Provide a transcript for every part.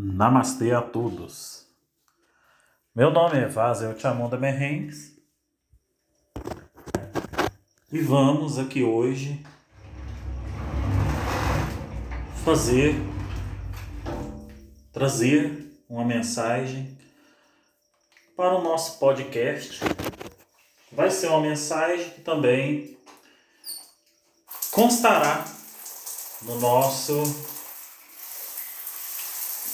Namastê a todos. Meu nome é Vazel Chamon da Merrengues e vamos aqui hoje fazer, trazer uma mensagem para o nosso podcast. Vai ser uma mensagem que também constará no nosso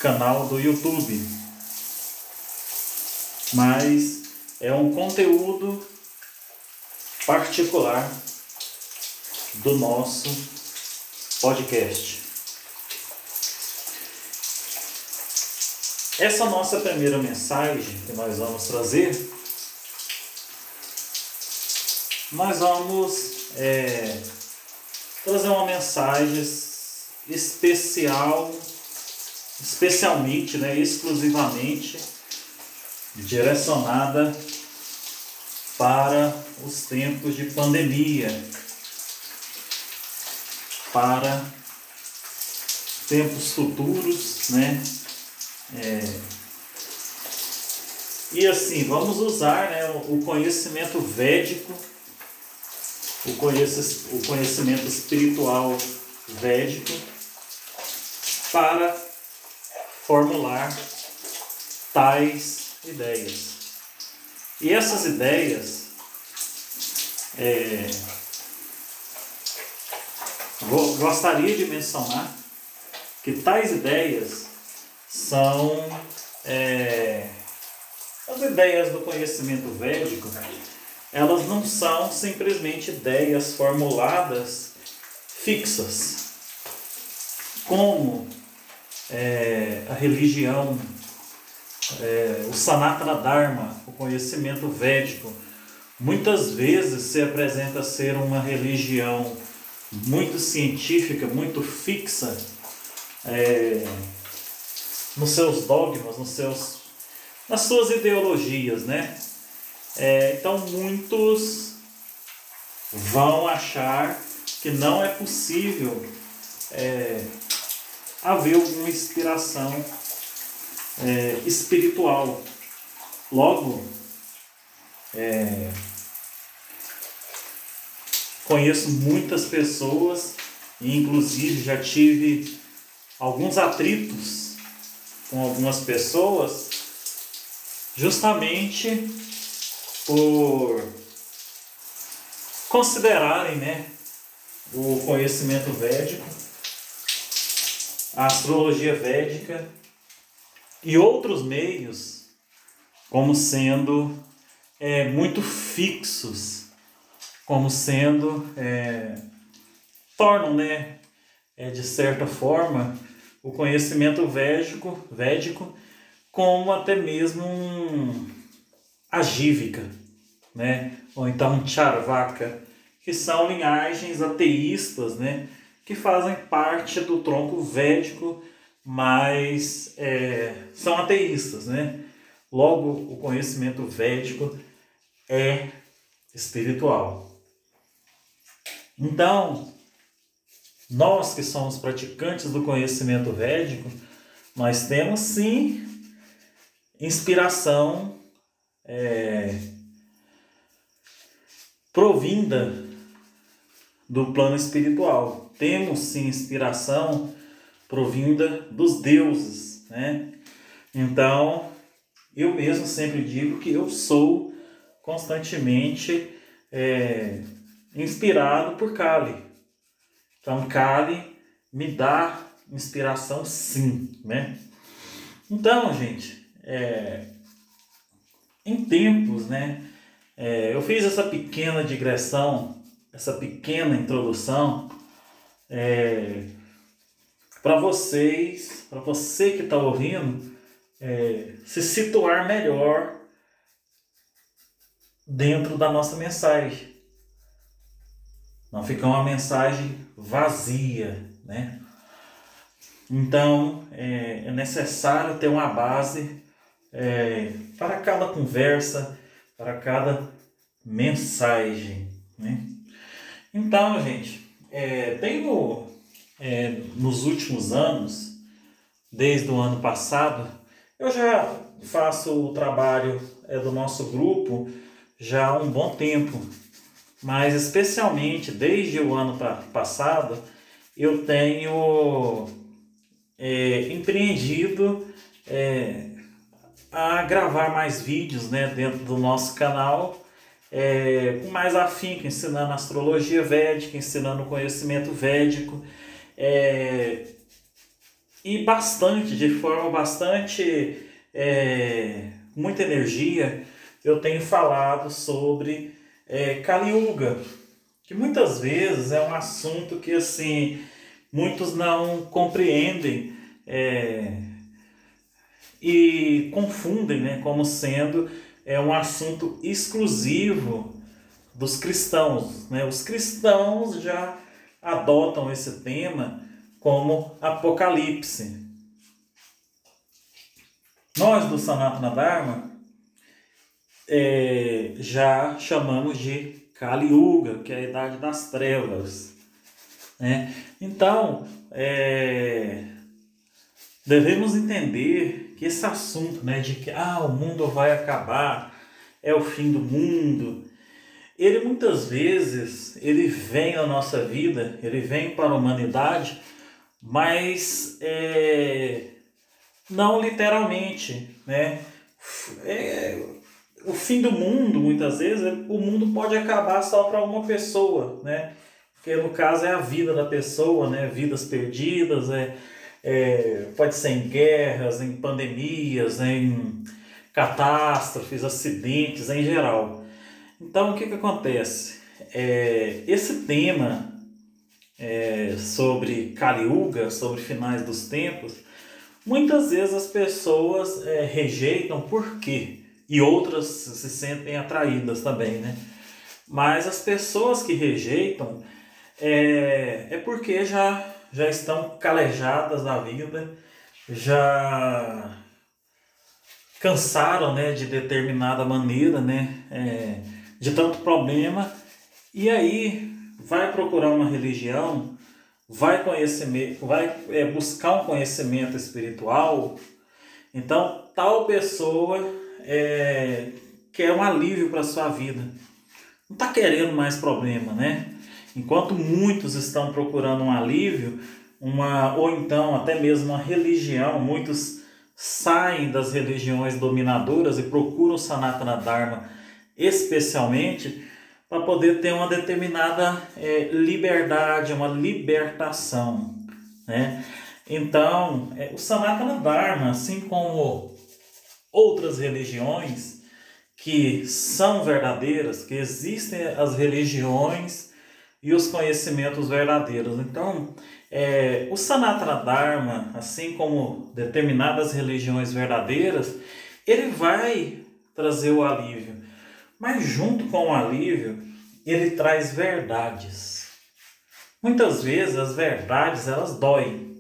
canal do YouTube. Mas é um conteúdo particular do nosso podcast. Essa nossa primeira mensagem que nós vamos trazer, nós vamos é, trazer uma mensagem especial especialmente, né, exclusivamente direcionada para os tempos de pandemia, para tempos futuros, né? É, e assim, vamos usar né, o conhecimento védico, o conhecimento espiritual védico, para formular tais ideias. E essas ideias, é, gostaria de mencionar que tais ideias são é, as ideias do conhecimento védico, elas não são simplesmente ideias formuladas fixas, como é, a religião, é, o Sanatana Dharma, o conhecimento védico, muitas vezes se apresenta ser uma religião muito científica, muito fixa é, nos seus dogmas, nos seus, nas suas ideologias, né? É, então muitos vão achar que não é possível é, haver alguma inspiração é, espiritual. Logo, é, conheço muitas pessoas, e inclusive já tive alguns atritos com algumas pessoas, justamente por considerarem né, o conhecimento védico a astrologia védica e outros meios como sendo é, muito fixos, como sendo é, tornam, né, é, de certa forma, o conhecimento védico, védico como até mesmo um agívica, né, ou então charvaka, que são linhagens ateístas, né, que fazem parte do tronco védico, mas é, são ateístas, né? Logo, o conhecimento védico é espiritual. Então, nós que somos praticantes do conhecimento védico, nós temos sim inspiração é, provinda do plano espiritual. Temos sim inspiração provinda dos deuses, né? Então, eu mesmo sempre digo que eu sou constantemente é, inspirado por Kali. Então, Kali me dá inspiração sim, né? Então, gente, é, em tempos, né? É, eu fiz essa pequena digressão essa pequena introdução é, para vocês, para você que está ouvindo, é, se situar melhor dentro da nossa mensagem. Não ficar uma mensagem vazia, né? Então é, é necessário ter uma base é, para cada conversa, para cada mensagem, né? Então, gente, é, tenho é, nos últimos anos desde o ano passado. Eu já faço o trabalho é, do nosso grupo já há um bom tempo, mas especialmente desde o ano passado eu tenho é, empreendido é, a gravar mais vídeos né, dentro do nosso canal é, com mais afinco, ensinando astrologia védica, ensinando conhecimento védico. É, e bastante, de forma bastante é, muita energia, eu tenho falado sobre é, Kali Yuga, que muitas vezes é um assunto que assim muitos não compreendem é, e confundem né, como sendo é um assunto exclusivo dos cristãos. Né? Os cristãos já adotam esse tema como Apocalipse. Nós do Sanatana Dharma é, já chamamos de Kali Yuga, que é a idade das trevas. Né? Então, é, devemos entender que esse assunto né, de que ah, o mundo vai acabar, é o fim do mundo, ele muitas vezes ele vem na nossa vida, ele vem para a humanidade, mas é, não literalmente, né? É, o fim do mundo, muitas vezes, o mundo pode acabar só para uma pessoa, né? Porque no caso é a vida da pessoa, né? Vidas perdidas, é, é pode ser em guerras, em pandemias, em catástrofes, acidentes em geral. Então o que, que acontece? É, esse tema é, sobre Kali Yuga, sobre finais dos tempos, Muitas vezes as pessoas é, rejeitam por quê? E outras se sentem atraídas também, né? Mas as pessoas que rejeitam é, é porque já, já estão calejadas da vida, já cansaram né, de determinada maneira, né, é, de tanto problema, e aí vai procurar uma religião vai conhecer, vai é, buscar um conhecimento espiritual, então tal pessoa é, quer um alívio para sua vida. Não está querendo mais problema, né? Enquanto muitos estão procurando um alívio, uma ou então até mesmo uma religião, muitos saem das religiões dominadoras e procuram Sanatana Dharma especialmente para poder ter uma determinada é, liberdade, uma libertação. Né? Então, é, o Sanatana Dharma, assim como outras religiões que são verdadeiras, que existem as religiões e os conhecimentos verdadeiros. Então, é, o Sanatana Dharma, assim como determinadas religiões verdadeiras, ele vai trazer o alívio. Mas junto com o alívio, ele traz verdades. Muitas vezes as verdades elas doem,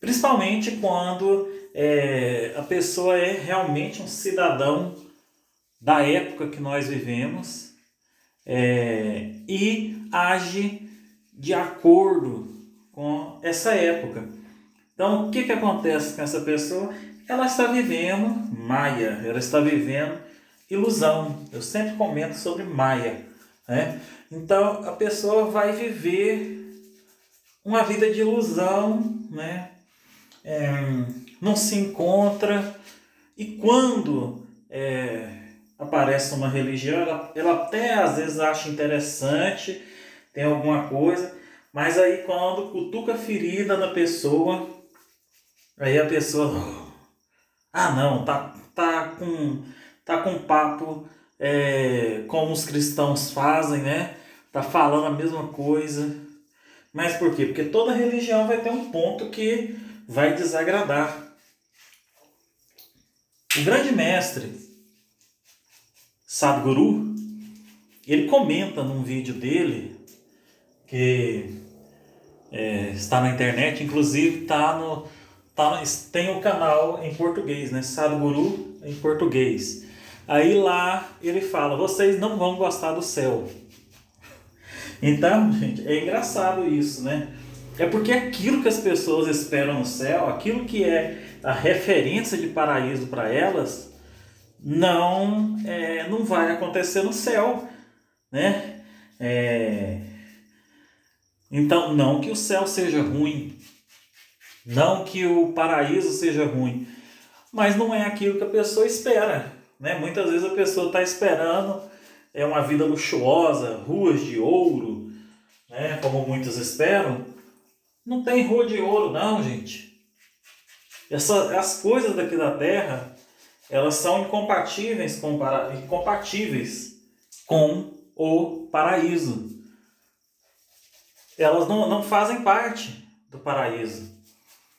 principalmente quando é, a pessoa é realmente um cidadão da época que nós vivemos é, e age de acordo com essa época. Então, o que, que acontece com essa pessoa? Ela está vivendo Maia, ela está vivendo ilusão. Eu sempre comento sobre Maia. Né? Então a pessoa vai viver uma vida de ilusão, né? É, não se encontra e quando é, aparece uma religião, ela, ela até às vezes acha interessante, tem alguma coisa, mas aí quando cutuca ferida da pessoa, aí a pessoa, ah não, tá, tá com tá com papo é, como os cristãos fazem, né? Tá falando a mesma coisa. Mas por quê? Porque toda religião vai ter um ponto que vai desagradar. O grande mestre Sadhguru, ele comenta num vídeo dele que é, está na internet, inclusive tá no, tá, tem o um canal em português, né? Sadhguru em português. Aí lá ele fala: vocês não vão gostar do céu. Então, gente, é engraçado isso, né? É porque aquilo que as pessoas esperam no céu, aquilo que é a referência de paraíso para elas, não é, não vai acontecer no céu, né? É... Então, não que o céu seja ruim, não que o paraíso seja ruim, mas não é aquilo que a pessoa espera, né? Muitas vezes a pessoa está esperando é uma vida luxuosa, ruas de ouro, né? Como muitos esperam. Não tem rua de ouro, não, gente. Essa, as coisas daqui da Terra, elas são incompatíveis com, para, incompatíveis com o paraíso. Elas não, não fazem parte do paraíso.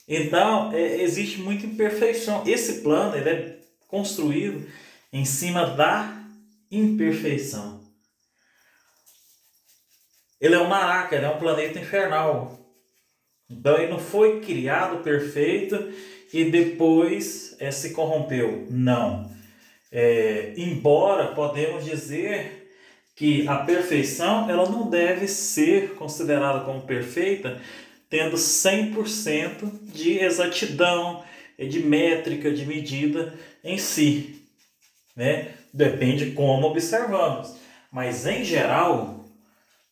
Então, é, existe muita imperfeição. Esse plano ele é construído em cima da imperfeição. Ele é um maraca, ele é um planeta infernal. Então, ele não foi criado perfeito e depois é, se corrompeu. Não. É, embora podemos dizer que a perfeição ela não deve ser considerada como perfeita tendo 100% de exatidão, de métrica, de medida em si. Né? Depende como observamos. Mas em geral,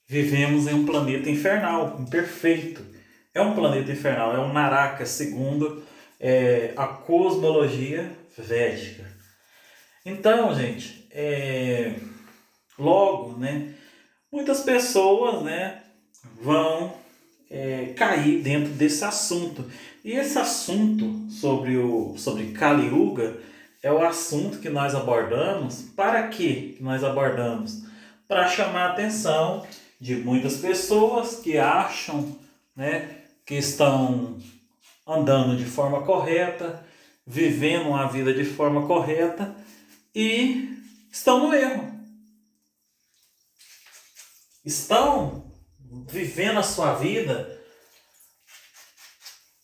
vivemos em um planeta infernal, imperfeito. É um planeta infernal, é um Naraka, segundo é, a cosmologia védica. Então, gente, é, logo, né, muitas pessoas né, vão é, cair dentro desse assunto. E esse assunto sobre, o, sobre Kali Yuga é o assunto que nós abordamos. Para que nós abordamos? Para chamar a atenção de muitas pessoas que acham né, que estão andando de forma correta, vivendo a vida de forma correta e estão no erro. Estão vivendo a sua vida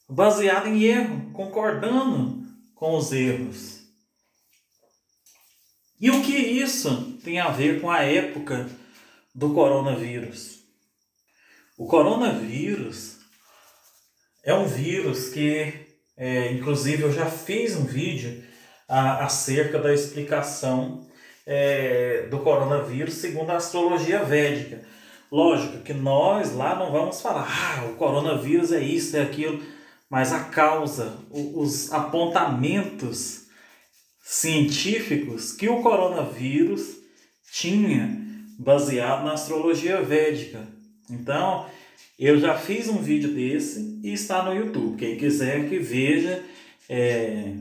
baseado em erro, concordando com os erros. E o que isso tem a ver com a época do coronavírus? O coronavírus é um vírus que, é, inclusive, eu já fiz um vídeo a, acerca da explicação é, do coronavírus segundo a astrologia védica. Lógico que nós lá não vamos falar, ah, o coronavírus é isso, é aquilo, mas a causa, os apontamentos científicos que o coronavírus tinha baseado na astrologia védica. Então, eu já fiz um vídeo desse e está no YouTube. Quem quiser que veja é,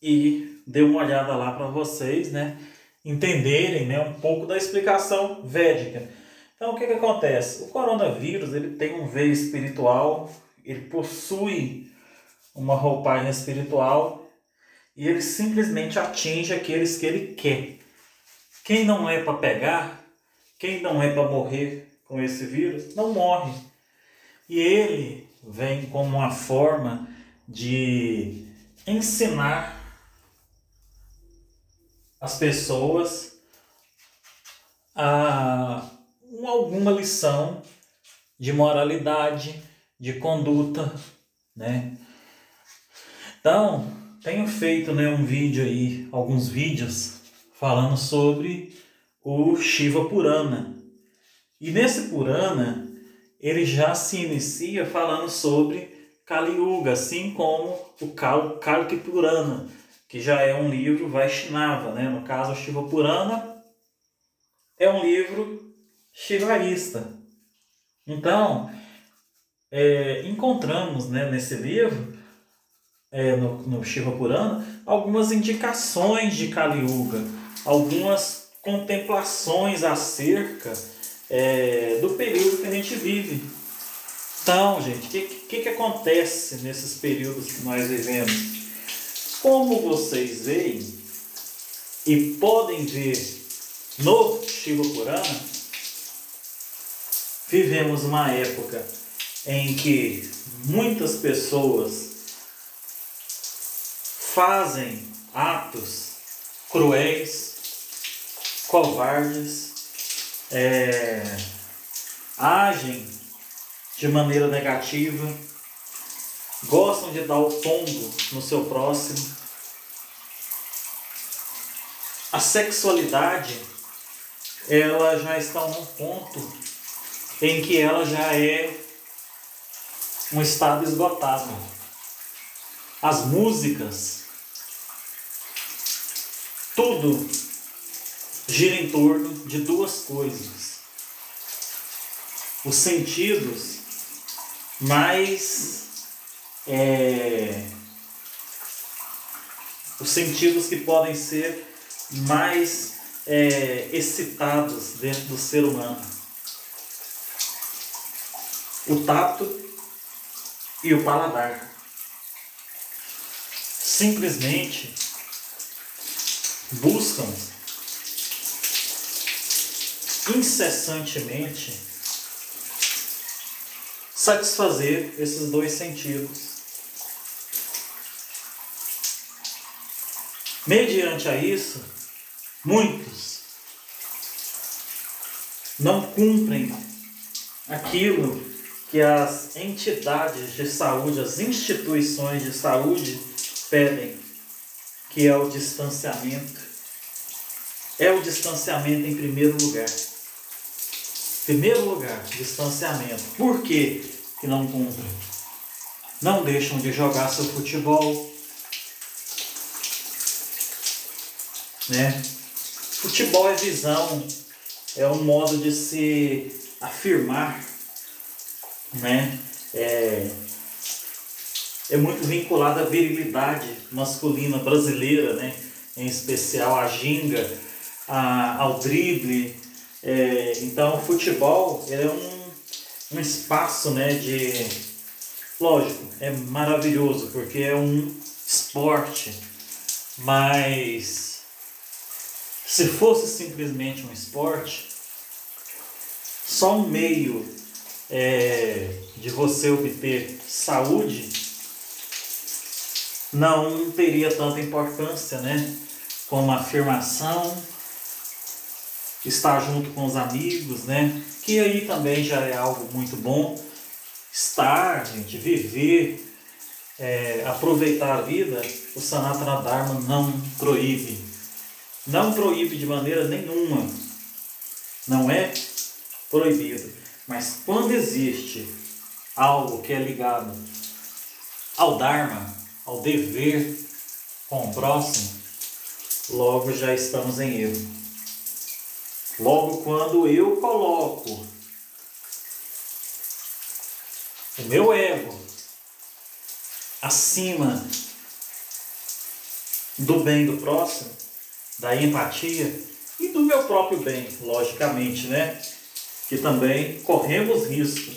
e dê uma olhada lá para vocês, né? entenderem né, um pouco da explicação védica. Então, o que, que acontece? O coronavírus ele tem um veio espiritual, ele possui uma roupagem espiritual e ele simplesmente atinge aqueles que ele quer. Quem não é para pegar, quem não é para morrer com esse vírus, não morre. E ele vem como uma forma de ensinar as pessoas a alguma lição de moralidade, de conduta, né? Então, tenho feito né, um vídeo aí, alguns vídeos falando sobre o Shiva Purana. E nesse Purana, ele já se inicia falando sobre Kali Yuga, assim como o Kalki Purana, que já é um livro Vaishnava, né? no caso, Shiva Purana é um livro shivaísta. Então, é, encontramos né, nesse livro, é, no, no Shiva Purana, algumas indicações de Kali Yuga, algumas contemplações acerca é, do período que a gente vive. Então, gente, o que, que, que acontece nesses períodos que nós vivemos? Como vocês veem e podem ver no Shiva Purana, vivemos uma época em que muitas pessoas fazem atos cruéis, covardes, é, agem de maneira negativa, gostam de dar o tombo no seu próximo. A sexualidade, ela já está num ponto em que ela já é um estado esgotado. As músicas, tudo gira em torno de duas coisas. Os sentidos mais é, os sentidos que podem ser mais é, excitados dentro do ser humano. O tato e o paladar. Simplesmente buscam incessantemente satisfazer esses dois sentidos. Mediante a isso, muitos não cumprem aquilo que as entidades de saúde, as instituições de saúde pedem, que é o distanciamento. É o distanciamento em primeiro lugar. Primeiro lugar, distanciamento. Por que, não cumprem? Não deixam de jogar seu futebol. Né? Futebol é visão, é um modo de se afirmar, né? É, é muito vinculado à virilidade masculina brasileira, né? Em especial a ginga, a, ao drible, é, então, o futebol é um, um espaço né, de. Lógico, é maravilhoso porque é um esporte, mas se fosse simplesmente um esporte, só um meio é, de você obter saúde não teria tanta importância, né? Como afirmação estar junto com os amigos, né? Que aí também já é algo muito bom. Estar, gente, viver, é, aproveitar a vida, o Sanatana Dharma não proíbe. Não proíbe de maneira nenhuma. Não é proibido. Mas quando existe algo que é ligado ao Dharma, ao dever com o próximo, logo já estamos em erro. Logo, quando eu coloco o meu ego acima do bem do próximo, da empatia e do meu próprio bem, logicamente, né? Que também corremos risco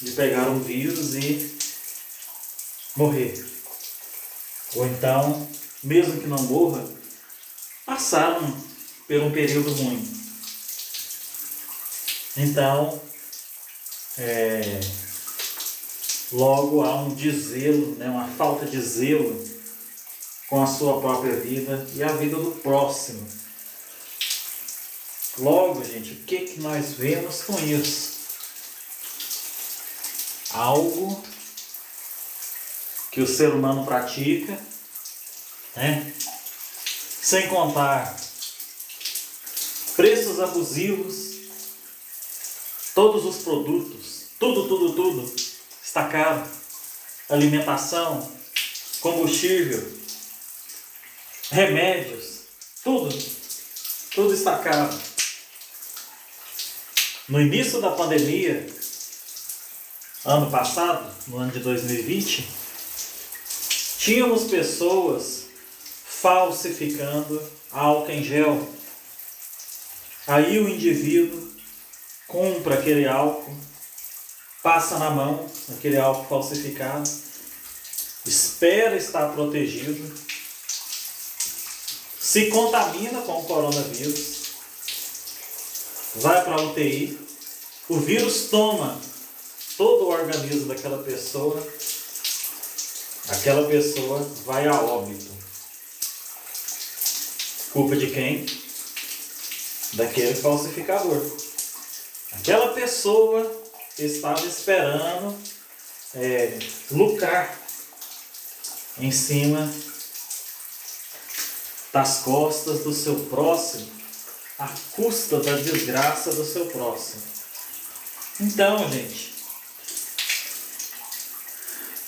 de pegar um vírus e morrer. Ou então, mesmo que não morra, passaram por um período ruim. Então, é, logo há um desvelo, né, uma falta de zelo com a sua própria vida e a vida do próximo. Logo, gente, o que, que nós vemos com isso? Algo que o ser humano pratica, né? sem contar preços abusivos Todos os produtos, tudo, tudo, tudo está caro. Alimentação, combustível, remédios, tudo, tudo está caro. No início da pandemia, ano passado, no ano de 2020, tínhamos pessoas falsificando álcool em gel. Aí o indivíduo compra aquele álcool, passa na mão aquele álcool falsificado, espera estar protegido, se contamina com o coronavírus, vai para a UTI, o vírus toma todo o organismo daquela pessoa, aquela pessoa vai a óbito. Culpa de quem? Daquele falsificador. Aquela pessoa estava esperando é, lucrar em cima das costas do seu próximo, à custa da desgraça do seu próximo. Então, gente,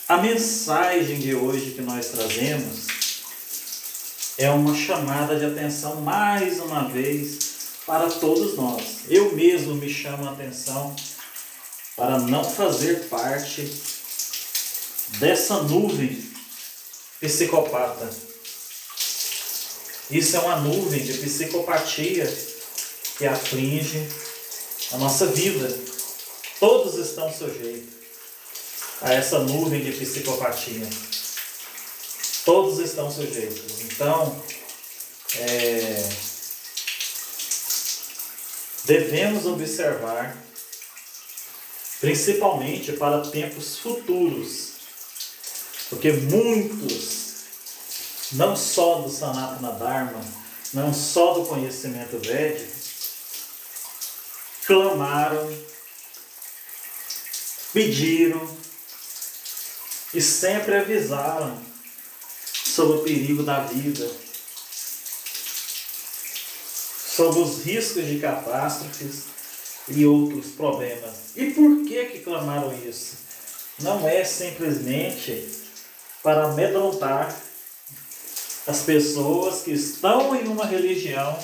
a mensagem de hoje que nós trazemos é uma chamada de atenção mais uma vez para todos nós. Eu mesmo me chamo a atenção para não fazer parte dessa nuvem psicopata. Isso é uma nuvem de psicopatia que aflige a nossa vida. Todos estão sujeitos a essa nuvem de psicopatia. Todos estão sujeitos. Então, é, devemos observar, principalmente para tempos futuros, porque muitos, não só do Sanatana Dharma, não só do conhecimento védico, clamaram, pediram e sempre avisaram sobre o perigo da vida, sobre os riscos de catástrofes e outros problemas. E por que que clamaram isso? Não é simplesmente para amedrontar as pessoas que estão em uma religião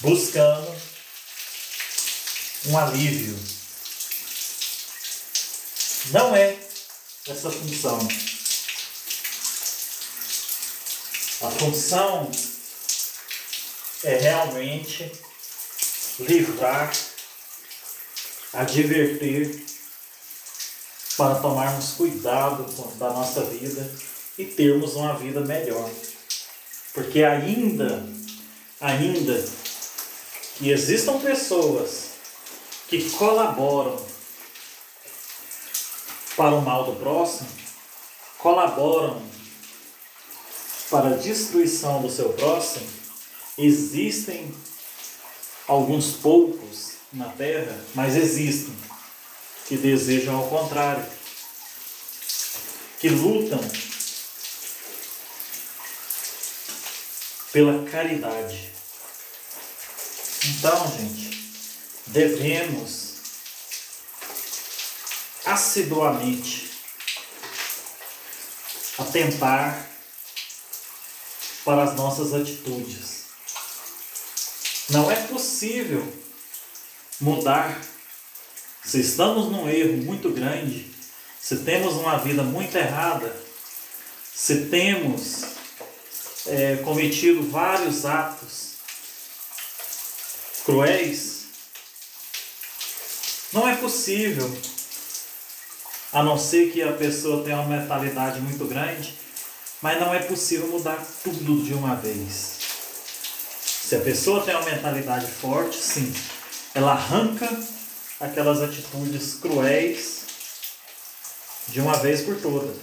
buscando um alívio. Não é essa função. A função é realmente livrar, advertir, para tomarmos cuidado da nossa vida e termos uma vida melhor. Porque ainda, ainda que existam pessoas que colaboram para o mal do próximo, colaboram para a destruição do seu próximo, existem alguns poucos na terra, mas existem que desejam ao contrário, que lutam pela caridade. Então, gente, devemos assiduamente atentar para as nossas atitudes. Não é possível mudar se estamos num erro muito grande, se temos uma vida muito errada, se temos é, cometido vários atos cruéis, não é possível, a não ser que a pessoa tenha uma mentalidade muito grande, mas não é possível mudar tudo de uma vez. Se a pessoa tem uma mentalidade forte, sim, ela arranca aquelas atitudes cruéis de uma vez por todas.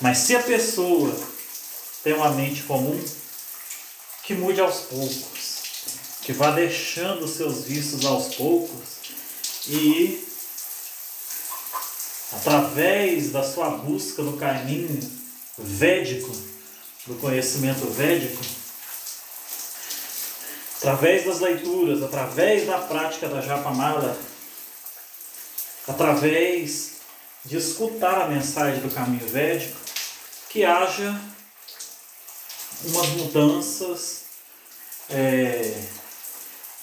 Mas se a pessoa tem uma mente comum, que mude aos poucos, que vá deixando seus vícios aos poucos e através da sua busca no caminho védico, do conhecimento védico, através das leituras, através da prática da Japamala, através de escutar a mensagem do caminho védico, que haja umas mudanças, é,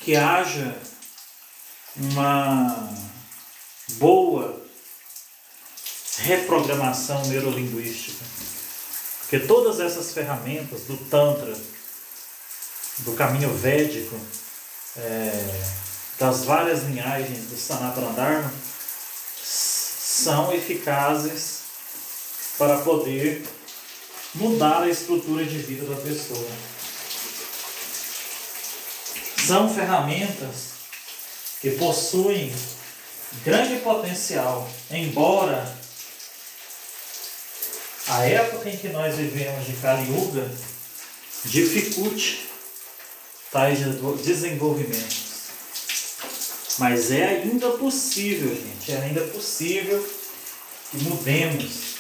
que haja uma boa reprogramação neurolinguística. Porque todas essas ferramentas do Tantra, do caminho védico, é, das várias linhagens do Sanatana Dharma, são eficazes para poder mudar a estrutura de vida da pessoa. São ferramentas que possuem grande potencial, embora a época em que nós vivemos de Kali Yuga dificulte tais desenvolvimentos. Mas é ainda possível, gente, é ainda possível que mudemos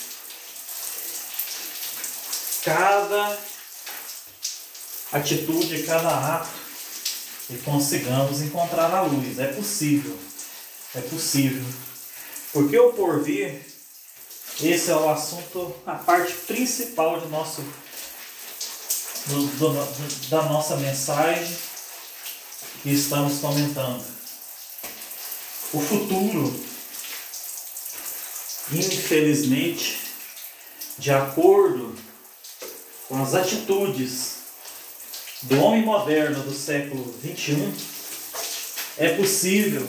cada atitude, cada ato e consigamos encontrar a luz. É possível, é possível. Porque o porvir, esse é o assunto, a parte principal do nosso, do, do, da nossa mensagem que estamos comentando. O futuro, infelizmente, de acordo com as atitudes do homem moderno do século XXI, é possível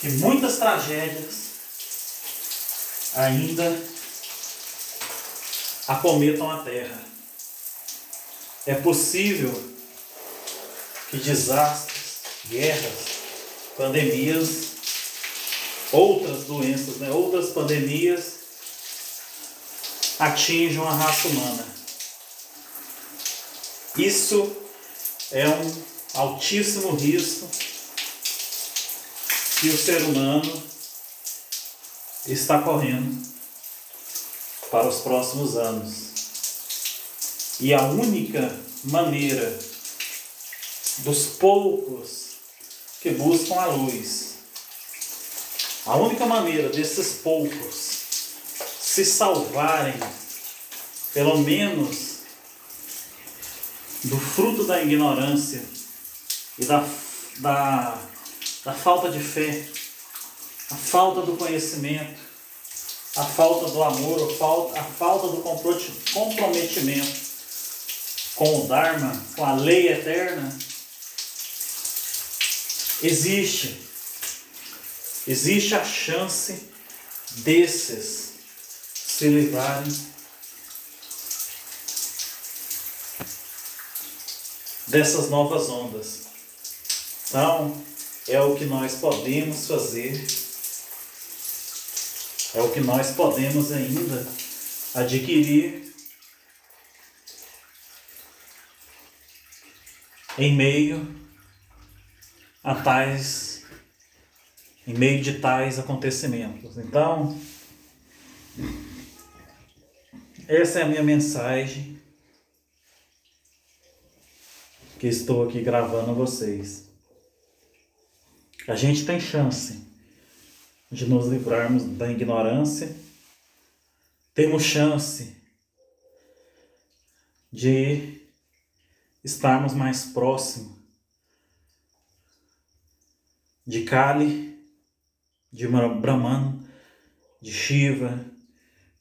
que muitas tragédias ainda acometam a Terra. É possível que desastres, guerras, pandemias, outras doenças, né, outras pandemias atinjam a raça humana. Isso é um altíssimo risco que o ser humano está correndo para os próximos anos. E a única maneira dos poucos que buscam a luz, a única maneira desses poucos se salvarem, pelo menos, do fruto da ignorância e da, da, da falta de fé, a falta do conhecimento, a falta do amor, a falta, do comprometimento com o Dharma, com a lei eterna, existe, existe a chance desses se livrarem dessas novas ondas. Então, é o que nós podemos fazer, é o que nós podemos ainda adquirir em meio a tais, em meio de tais acontecimentos. Então, essa é a minha mensagem que estou aqui gravando a vocês. A gente tem chance de nos livrarmos da ignorância, temos chance de estarmos mais próximos de Kali, de Brahman, de Shiva,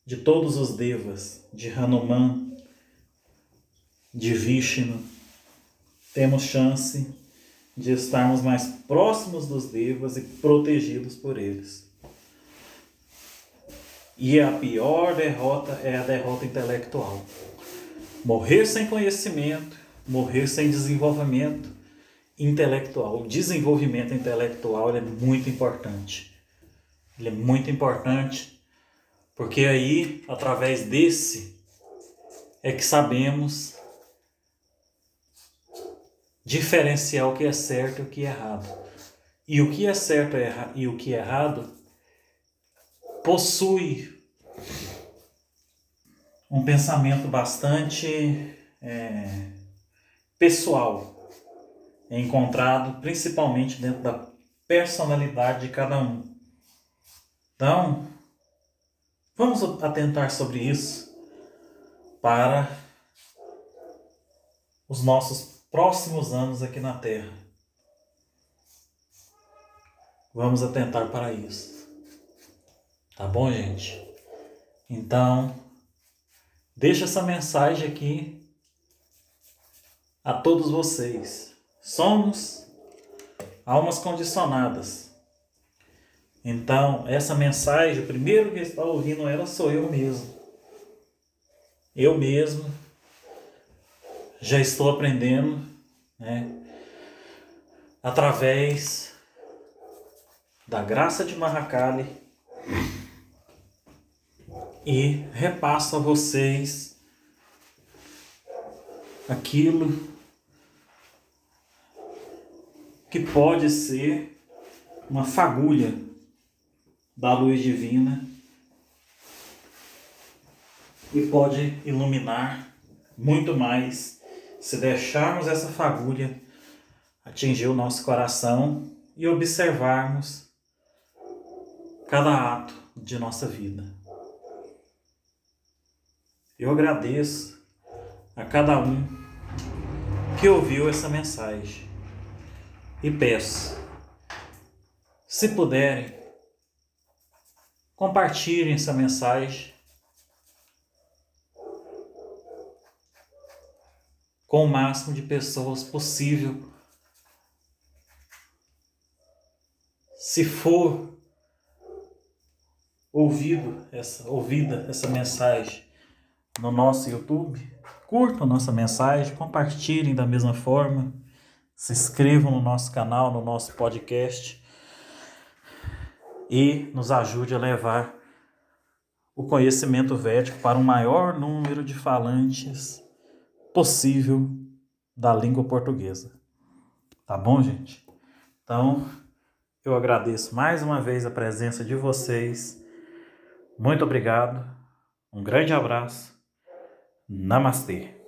de todos os devas, de Hanuman, de Vishnu, temos chance de estarmos mais próximos dos devas e protegidos por eles. E a pior derrota é a derrota intelectual. Morrer sem conhecimento, morrer sem desenvolvimento intelectual. O desenvolvimento intelectual é muito importante. Ele é muito importante porque aí, através desse, é que sabemos diferenciar o que é certo e o que é errado. E o que é certo e o que é errado possui um pensamento bastante é, pessoal, encontrado principalmente dentro da personalidade de cada um. Então, Vamos atentar sobre isso para os nossos próximos anos aqui na Terra. Vamos atentar para isso. Tá bom, gente? Então, deixa essa mensagem aqui a todos vocês. Somos almas condicionadas então, essa mensagem, o primeiro que está ouvindo ela sou eu mesmo. Eu mesmo já estou aprendendo, né? Através da graça de Mahakali e repasso a vocês aquilo que pode ser uma fagulha da luz divina e pode iluminar muito mais se deixarmos essa fagulha atingir o nosso coração e observarmos cada ato de nossa vida. Eu agradeço a cada um que ouviu essa mensagem e peço, se puderem, compartilhem essa mensagem com o máximo de pessoas possível. Se for ouvido essa ouvida essa mensagem no nosso YouTube, curtam nossa mensagem, compartilhem da mesma forma, se inscrevam no nosso canal, no nosso podcast e nos ajude a levar o conhecimento védico para um maior número de falantes possível da língua portuguesa. Tá bom, gente? Então, eu agradeço mais uma vez a presença de vocês. Muito obrigado. Um grande abraço. Namastê.